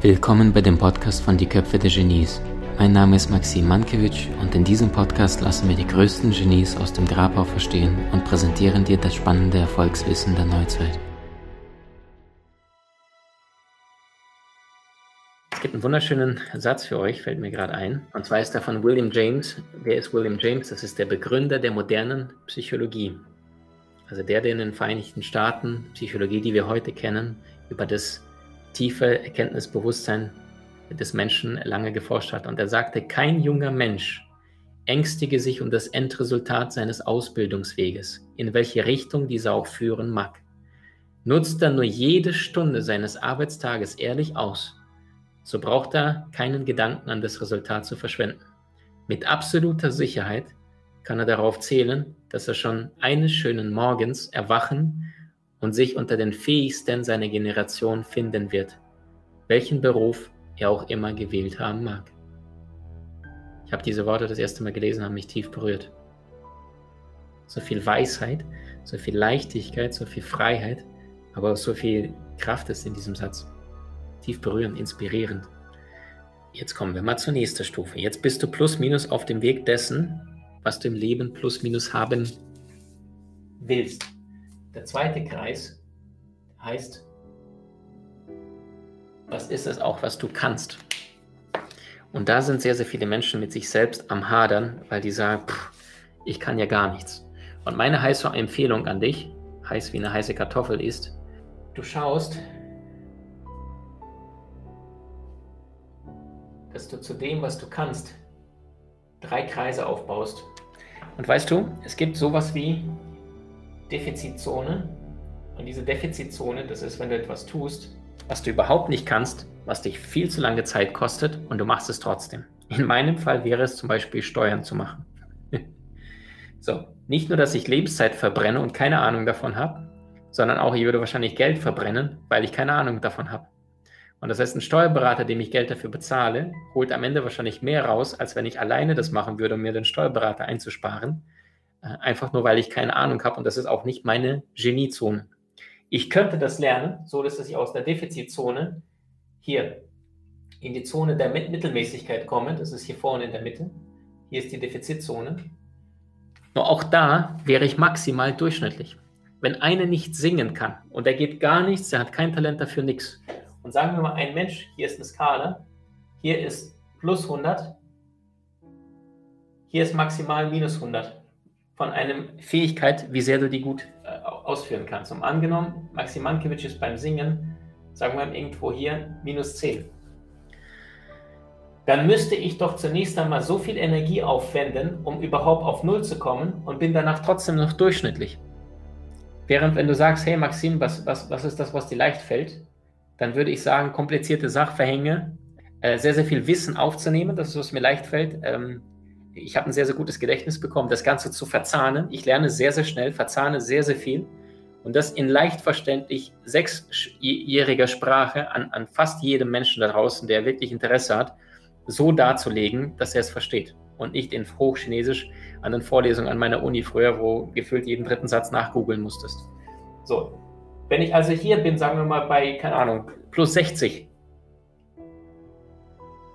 Willkommen bei dem Podcast von Die Köpfe der Genies. Mein Name ist Maxim Mankewitsch und in diesem Podcast lassen wir die größten Genies aus dem Grabau verstehen und präsentieren dir das spannende Erfolgswissen der Neuzeit. Es gibt einen wunderschönen Satz für euch, fällt mir gerade ein. Und zwar ist er von William James. Wer ist William James? Das ist der Begründer der modernen Psychologie. Also der, der in den Vereinigten Staaten Psychologie, die wir heute kennen, über das tiefe Erkenntnisbewusstsein des Menschen lange geforscht hat. Und er sagte, kein junger Mensch ängstige sich um das Endresultat seines Ausbildungsweges, in welche Richtung dieser auch führen mag. Nutzt er nur jede Stunde seines Arbeitstages ehrlich aus, so braucht er keinen Gedanken an das Resultat zu verschwenden. Mit absoluter Sicherheit kann er darauf zählen, dass er schon eines schönen Morgens erwachen und sich unter den fähigsten seiner Generation finden wird, welchen Beruf er auch immer gewählt haben mag. Ich habe diese Worte das erste Mal gelesen, haben mich tief berührt. So viel Weisheit, so viel Leichtigkeit, so viel Freiheit, aber auch so viel Kraft ist in diesem Satz. Tief berührend, inspirierend. Jetzt kommen wir mal zur nächsten Stufe. Jetzt bist du plus minus auf dem Weg dessen, was du im Leben plus minus haben willst. Der zweite Kreis heißt, was ist es auch, was du kannst? Und da sind sehr, sehr viele Menschen mit sich selbst am Hadern, weil die sagen, pff, ich kann ja gar nichts. Und meine heiße Empfehlung an dich, heiß wie eine heiße Kartoffel ist, du schaust, dass du zu dem, was du kannst, drei Kreise aufbaust. Und weißt du, es gibt sowas wie Defizitzone. Und diese Defizitzone, das ist, wenn du etwas tust, was du überhaupt nicht kannst, was dich viel zu lange Zeit kostet und du machst es trotzdem. In meinem Fall wäre es zum Beispiel Steuern zu machen. so, nicht nur, dass ich Lebenszeit verbrenne und keine Ahnung davon habe, sondern auch, ich würde wahrscheinlich Geld verbrennen, weil ich keine Ahnung davon habe. Und das heißt, ein Steuerberater, dem ich Geld dafür bezahle, holt am Ende wahrscheinlich mehr raus, als wenn ich alleine das machen würde, um mir den Steuerberater einzusparen. Äh, einfach nur, weil ich keine Ahnung habe und das ist auch nicht meine Geniezone. Ich könnte das lernen, so dass ich aus der Defizitzone hier in die Zone der Mittelmäßigkeit komme. Das ist hier vorne in der Mitte. Hier ist die Defizitzone. Nur auch da wäre ich maximal durchschnittlich. Wenn einer nicht singen kann und er geht gar nichts, er hat kein Talent dafür, nichts. Und sagen wir mal, ein Mensch, hier ist eine Skala, hier ist plus 100, hier ist maximal minus 100 von einer Fähigkeit, wie sehr du die gut äh, ausführen kannst. Und angenommen, Maxim Mankiewicz ist beim Singen, sagen wir irgendwo hier, minus 10. Dann müsste ich doch zunächst einmal so viel Energie aufwenden, um überhaupt auf Null zu kommen und bin danach trotzdem noch durchschnittlich. Während wenn du sagst, hey Maxim, was, was, was ist das, was dir leicht fällt, dann würde ich sagen, komplizierte Sachverhänge, äh, sehr, sehr viel Wissen aufzunehmen, das ist, was mir leicht fällt, ähm, ich habe ein sehr, sehr gutes Gedächtnis bekommen, das Ganze zu verzahnen. Ich lerne sehr, sehr schnell, verzahne sehr, sehr viel. Und das in leicht verständlich sechsjähriger Sprache an, an fast jedem Menschen da draußen, der wirklich Interesse hat, so darzulegen, dass er es versteht. Und nicht in Hochchinesisch an den Vorlesungen an meiner Uni früher, wo gefühlt jeden dritten Satz nachgoogeln musstest. So, wenn ich also hier bin, sagen wir mal bei, keine Ahnung, plus 60,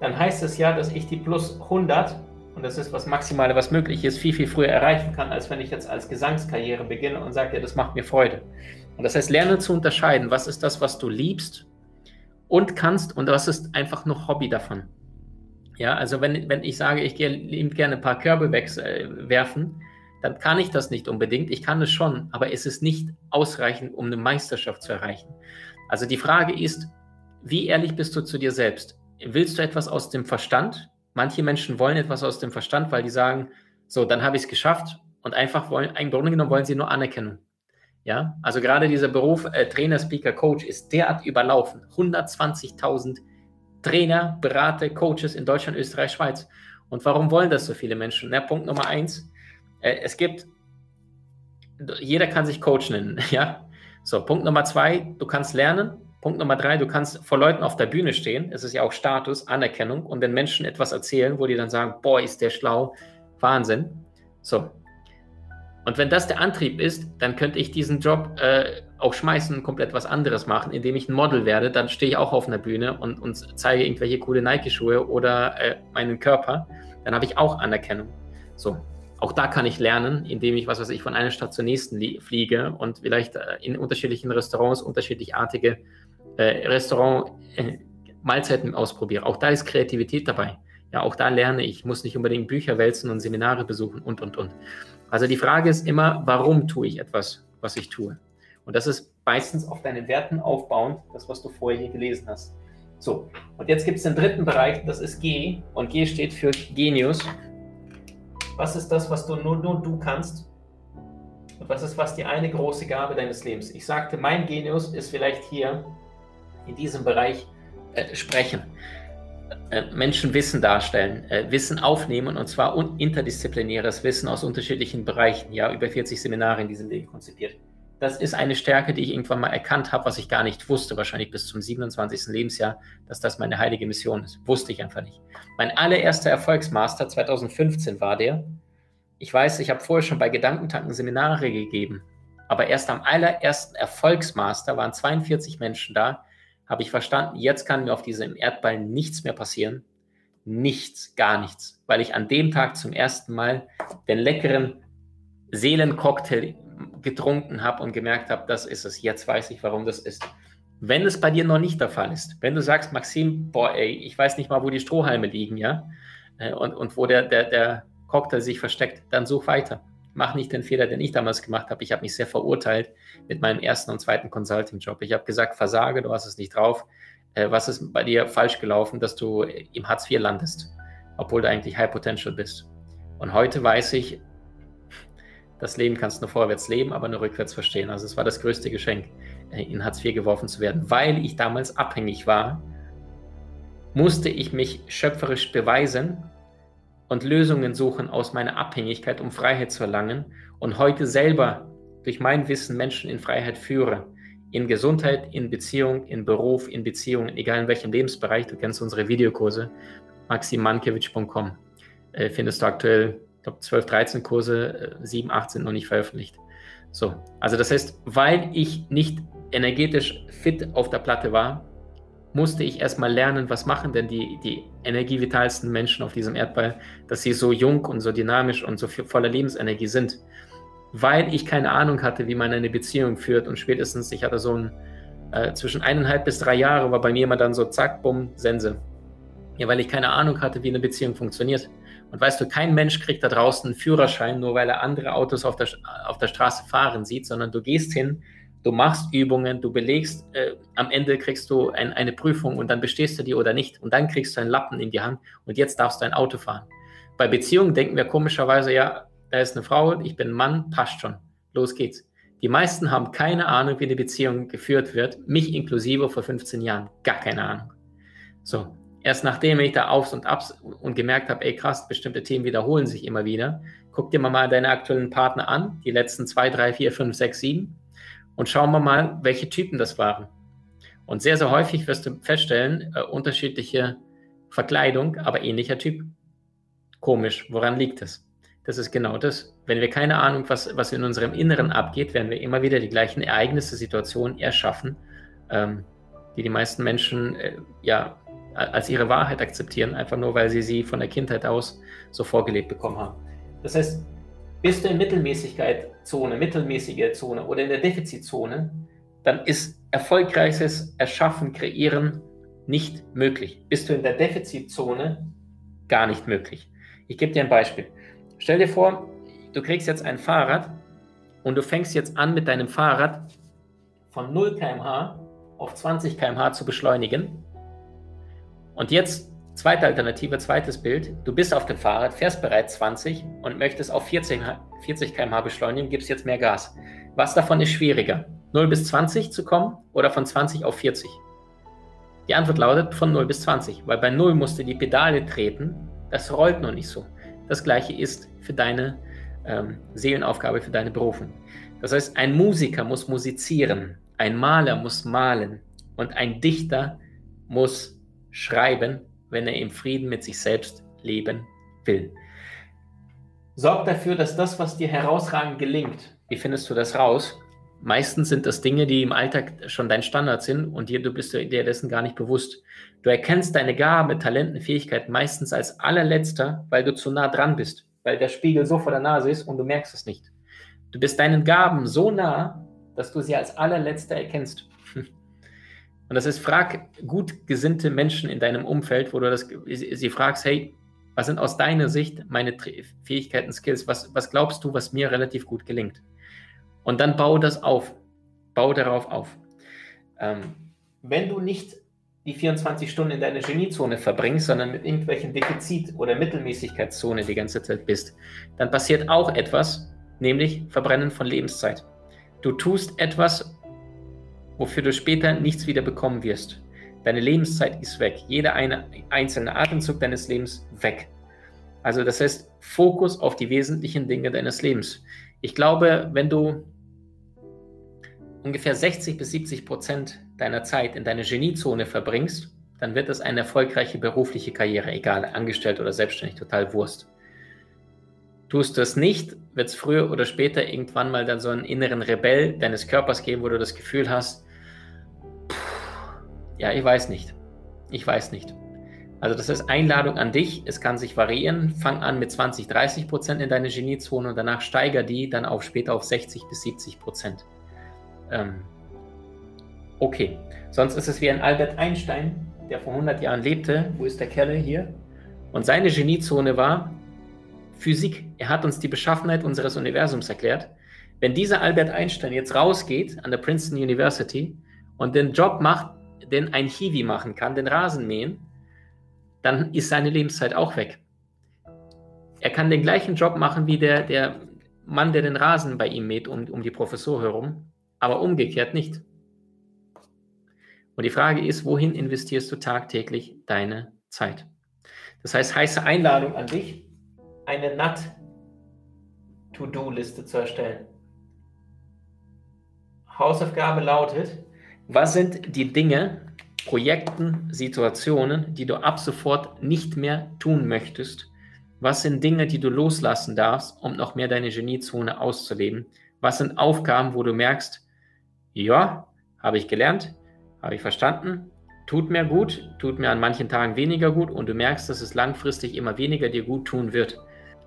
dann heißt es ja, dass ich die plus 100 und das ist was Maximale, was möglich ist, viel, viel früher erreichen kann, als wenn ich jetzt als Gesangskarriere beginne und sage, ja, das macht mir Freude. Und das heißt, lerne zu unterscheiden, was ist das, was du liebst und kannst und was ist einfach noch Hobby davon. Ja, also wenn, wenn ich sage, ich gehe gerne ein paar Körbe werfen, dann kann ich das nicht unbedingt. Ich kann es schon, aber es ist nicht ausreichend, um eine Meisterschaft zu erreichen. Also die Frage ist, wie ehrlich bist du zu dir selbst? Willst du etwas aus dem Verstand Manche Menschen wollen etwas aus dem Verstand, weil die sagen, so, dann habe ich es geschafft und einfach wollen, im Grunde genommen wollen sie nur Anerkennung. Ja, also gerade dieser Beruf äh, Trainer, Speaker, Coach ist derart überlaufen. 120.000 Trainer, Berater, Coaches in Deutschland, Österreich, Schweiz. Und warum wollen das so viele Menschen? Na, Punkt Nummer eins, es gibt, jeder kann sich Coach nennen, ja. So, Punkt Nummer zwei, du kannst lernen, Punkt Nummer drei, du kannst vor Leuten auf der Bühne stehen. Es ist ja auch Status, Anerkennung und den Menschen etwas erzählen, wo die dann sagen, boah, ist der schlau, Wahnsinn. So. Und wenn das der Antrieb ist, dann könnte ich diesen Job äh, auch schmeißen und komplett was anderes machen, indem ich ein Model werde. Dann stehe ich auch auf einer Bühne und, und zeige irgendwelche coole Nike-Schuhe oder äh, meinen Körper. Dann habe ich auch Anerkennung. So, auch da kann ich lernen, indem ich, was weiß ich, von einer Stadt zur nächsten fliege und vielleicht äh, in unterschiedlichen Restaurants unterschiedlichartige äh, Restaurant-Mahlzeiten äh, ausprobiere. Auch da ist Kreativität dabei. Ja, auch da lerne ich. Ich muss nicht unbedingt Bücher wälzen und Seminare besuchen und, und, und. Also die Frage ist immer, warum tue ich etwas, was ich tue? Und das ist meistens auf deinen Werten aufbauend, das, was du vorher hier gelesen hast. So, und jetzt gibt es den dritten Bereich, das ist G. Und G steht für Genius. Was ist das, was du nur, nur du kannst? Und was ist was die eine große Gabe deines Lebens? Ich sagte, mein Genius ist vielleicht hier in diesem Bereich äh, sprechen. Äh, Menschen Wissen darstellen, äh, Wissen aufnehmen und zwar interdisziplinäres Wissen aus unterschiedlichen Bereichen. Ja, über 40 Seminare in diesem Leben konzipiert. Das ist eine Stärke, die ich irgendwann mal erkannt habe, was ich gar nicht wusste, wahrscheinlich bis zum 27. Lebensjahr, dass das meine heilige Mission ist. Wusste ich einfach nicht. Mein allererster Erfolgsmaster 2015 war der. Ich weiß, ich habe vorher schon bei Gedankentanken Seminare gegeben, aber erst am allerersten Erfolgsmaster waren 42 Menschen da, habe ich verstanden, jetzt kann mir auf diesem Erdball nichts mehr passieren. Nichts, gar nichts, weil ich an dem Tag zum ersten Mal den leckeren Seelencocktail getrunken habe und gemerkt habe, das ist es. Jetzt weiß ich, warum das ist. Wenn es bei dir noch nicht der Fall ist, wenn du sagst, Maxim, boah, ey, ich weiß nicht mal, wo die Strohhalme liegen, ja, äh, und, und wo der, der, der Cocktail sich versteckt, dann such weiter. Mach nicht den Fehler, den ich damals gemacht habe. Ich habe mich sehr verurteilt mit meinem ersten und zweiten Consulting-Job. Ich habe gesagt, versage, du hast es nicht drauf. Äh, was ist bei dir falsch gelaufen, dass du im Hartz IV landest, obwohl du eigentlich High Potential bist? Und heute weiß ich, das Leben kannst du nur vorwärts leben, aber nur rückwärts verstehen. Also es war das größte Geschenk, äh, in Hartz IV geworfen zu werden. Weil ich damals abhängig war, musste ich mich schöpferisch beweisen und Lösungen suchen aus meiner Abhängigkeit, um Freiheit zu erlangen. Und heute selber durch mein Wissen Menschen in Freiheit führe. In Gesundheit, in Beziehung, in Beruf, in Beziehungen, egal in welchem Lebensbereich. Du kennst unsere Videokurse, maximankiewicz.com. Äh, findest du aktuell ich glaube, 12, 13 Kurse, 7, äh, 8 sind noch nicht veröffentlicht. So, also das heißt, weil ich nicht energetisch fit auf der Platte war, musste ich erstmal lernen, was machen denn die, die energievitalsten Menschen auf diesem Erdball, dass sie so jung und so dynamisch und so voller Lebensenergie sind. Weil ich keine Ahnung hatte, wie man eine Beziehung führt und spätestens, ich hatte so ein, äh, zwischen eineinhalb bis drei Jahre war bei mir immer dann so zack, bumm, Sense. Ja, weil ich keine Ahnung hatte, wie eine Beziehung funktioniert. Und weißt du, kein Mensch kriegt da draußen einen Führerschein, nur weil er andere Autos auf der, auf der Straße fahren sieht, sondern du gehst hin, du machst Übungen, du belegst, äh, am Ende kriegst du ein, eine Prüfung und dann bestehst du die oder nicht. Und dann kriegst du einen Lappen in die Hand und jetzt darfst du ein Auto fahren. Bei Beziehungen denken wir komischerweise, ja, da ist eine Frau, ich bin ein Mann, passt schon. Los geht's. Die meisten haben keine Ahnung, wie eine Beziehung geführt wird, mich inklusive vor 15 Jahren. Gar keine Ahnung. So, erst nachdem ich da aufs und abs und gemerkt habe, ey krass, bestimmte Themen wiederholen sich immer wieder, guck dir mal deine aktuellen Partner an, die letzten zwei, drei, vier, fünf, sechs, sieben, und schauen wir mal, welche Typen das waren. Und sehr, sehr häufig wirst du feststellen, äh, unterschiedliche Verkleidung, aber ähnlicher Typ. Komisch, woran liegt das? Das ist genau das. Wenn wir keine Ahnung, was, was in unserem Inneren abgeht, werden wir immer wieder die gleichen Ereignisse, Situationen erschaffen, ähm, die die meisten Menschen äh, ja als ihre Wahrheit akzeptieren, einfach nur weil sie sie von der Kindheit aus so vorgelebt bekommen haben. Das heißt, bist du in Mittelmäßigkeit-Zone, mittelmäßige Zone oder in der Defizitzone, dann ist erfolgreiches Erschaffen, Kreieren nicht möglich. Bist du in der Defizitzone, gar nicht möglich. Ich gebe dir ein Beispiel. Stell dir vor, du kriegst jetzt ein Fahrrad und du fängst jetzt an mit deinem Fahrrad von 0 km/h auf 20 km/h zu beschleunigen und jetzt, zweite Alternative, zweites Bild. Du bist auf dem Fahrrad, fährst bereits 20 und möchtest auf 40, 40 km/h beschleunigen, gibst jetzt mehr Gas. Was davon ist schwieriger? 0 bis 20 zu kommen oder von 20 auf 40? Die Antwort lautet von 0 bis 20, weil bei 0 musst du die Pedale treten, das rollt noch nicht so. Das gleiche ist für deine ähm, Seelenaufgabe, für deine Berufung. Das heißt, ein Musiker muss musizieren, ein Maler muss malen und ein Dichter muss schreiben, wenn er im Frieden mit sich selbst leben will. Sorg dafür, dass das, was dir herausragend gelingt, wie findest du das raus? Meistens sind das Dinge, die im Alltag schon dein Standard sind und dir, du bist dir dessen gar nicht bewusst. Du erkennst deine Gabe, Talenten, Fähigkeiten meistens als allerletzter, weil du zu nah dran bist, weil der Spiegel so vor der Nase ist und du merkst es nicht. Du bist deinen Gaben so nah, dass du sie als allerletzter erkennst. Und das ist, frag gut gesinnte Menschen in deinem Umfeld, wo du das, sie fragst, hey, was sind aus deiner Sicht meine Fähigkeiten, Skills? Was, was glaubst du, was mir relativ gut gelingt? Und dann bau das auf. Bau darauf auf. Ähm, wenn du nicht die 24 Stunden in deiner Geniezone verbringst, sondern mit irgendwelchen Defizit- oder Mittelmäßigkeitszone die ganze Zeit bist, dann passiert auch etwas, nämlich Verbrennen von Lebenszeit. Du tust etwas, wofür du später nichts wieder bekommen wirst. Deine Lebenszeit ist weg. Jeder eine, einzelne Atemzug deines Lebens weg. Also das heißt, Fokus auf die wesentlichen Dinge deines Lebens. Ich glaube, wenn du ungefähr 60 bis 70 Prozent deiner Zeit in deine Geniezone verbringst, dann wird das eine erfolgreiche berufliche Karriere, egal, angestellt oder selbstständig, total Wurst. Tust du es nicht, wird es früher oder später irgendwann mal dann so einen inneren Rebell deines Körpers geben, wo du das Gefühl hast, ja, ich weiß nicht. Ich weiß nicht. Also das ist Einladung an dich. Es kann sich variieren. Fang an mit 20, 30 Prozent in deine Geniezone und danach steiger die dann auf später auf 60 bis 70 Prozent. Ähm, okay. Sonst ist es wie ein Albert Einstein, der vor 100 Jahren lebte. Wo ist der Kerl hier? Und seine Geniezone war Physik. Er hat uns die Beschaffenheit unseres Universums erklärt. Wenn dieser Albert Einstein jetzt rausgeht an der Princeton University und den Job macht, den ein Hiwi machen kann, den Rasen mähen, dann ist seine Lebenszeit auch weg. Er kann den gleichen Job machen wie der, der Mann, der den Rasen bei ihm mäht, um, um die Professur herum, aber umgekehrt nicht. Und die Frage ist, wohin investierst du tagtäglich deine Zeit? Das heißt, heiße Einladung an dich, eine NAT-To-Do-Liste zu erstellen. Hausaufgabe lautet, was sind die Dinge, Projekten, Situationen, die du ab sofort nicht mehr tun möchtest? Was sind Dinge, die du loslassen darfst, um noch mehr deine Geniezone auszuleben? Was sind Aufgaben, wo du merkst, ja, habe ich gelernt, habe ich verstanden, tut mir gut, tut mir an manchen Tagen weniger gut und du merkst, dass es langfristig immer weniger dir gut tun wird.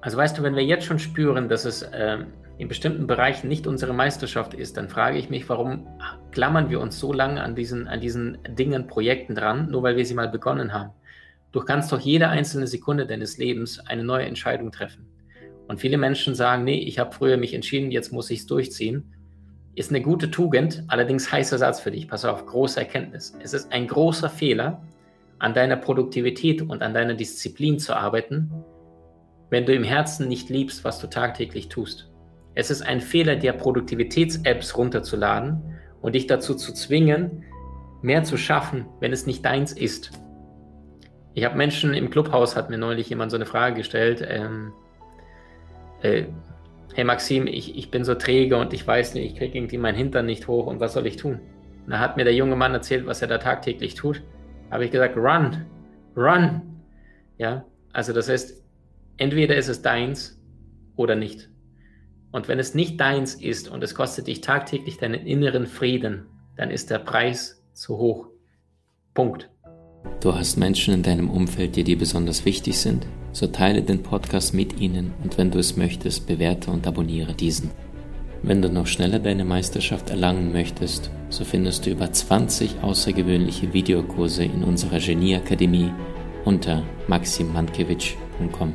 Also weißt du, wenn wir jetzt schon spüren, dass es äh, in bestimmten Bereichen nicht unsere Meisterschaft ist, dann frage ich mich, warum klammern wir uns so lange an diesen, an diesen Dingen, Projekten dran, nur weil wir sie mal begonnen haben. Du kannst doch jede einzelne Sekunde deines Lebens eine neue Entscheidung treffen. Und viele Menschen sagen, nee, ich habe früher mich entschieden, jetzt muss ich es durchziehen. Ist eine gute Tugend, allerdings heißer Satz für dich. Pass auf, große Erkenntnis. Es ist ein großer Fehler, an deiner Produktivität und an deiner Disziplin zu arbeiten, wenn du im Herzen nicht liebst, was du tagtäglich tust. Es ist ein Fehler, dir Produktivitäts-Apps runterzuladen und dich dazu zu zwingen, mehr zu schaffen, wenn es nicht deins ist. Ich habe Menschen im Clubhaus, hat mir neulich jemand so eine Frage gestellt, ähm, äh, hey Maxim, ich, ich bin so träge und ich weiß nicht, ich kriege irgendwie meinen Hintern nicht hoch und was soll ich tun? Und da hat mir der junge Mann erzählt, was er da tagtäglich tut. Habe ich gesagt, run, run. Ja, also das heißt, entweder ist es deins oder nicht. Und wenn es nicht deins ist und es kostet dich tagtäglich deinen inneren Frieden, dann ist der Preis zu hoch. Punkt. Du hast Menschen in deinem Umfeld, die dir besonders wichtig sind? So teile den Podcast mit ihnen und wenn du es möchtest, bewerte und abonniere diesen. Wenn du noch schneller deine Meisterschaft erlangen möchtest, so findest du über 20 außergewöhnliche Videokurse in unserer Genieakademie unter maximmankiewicz.com.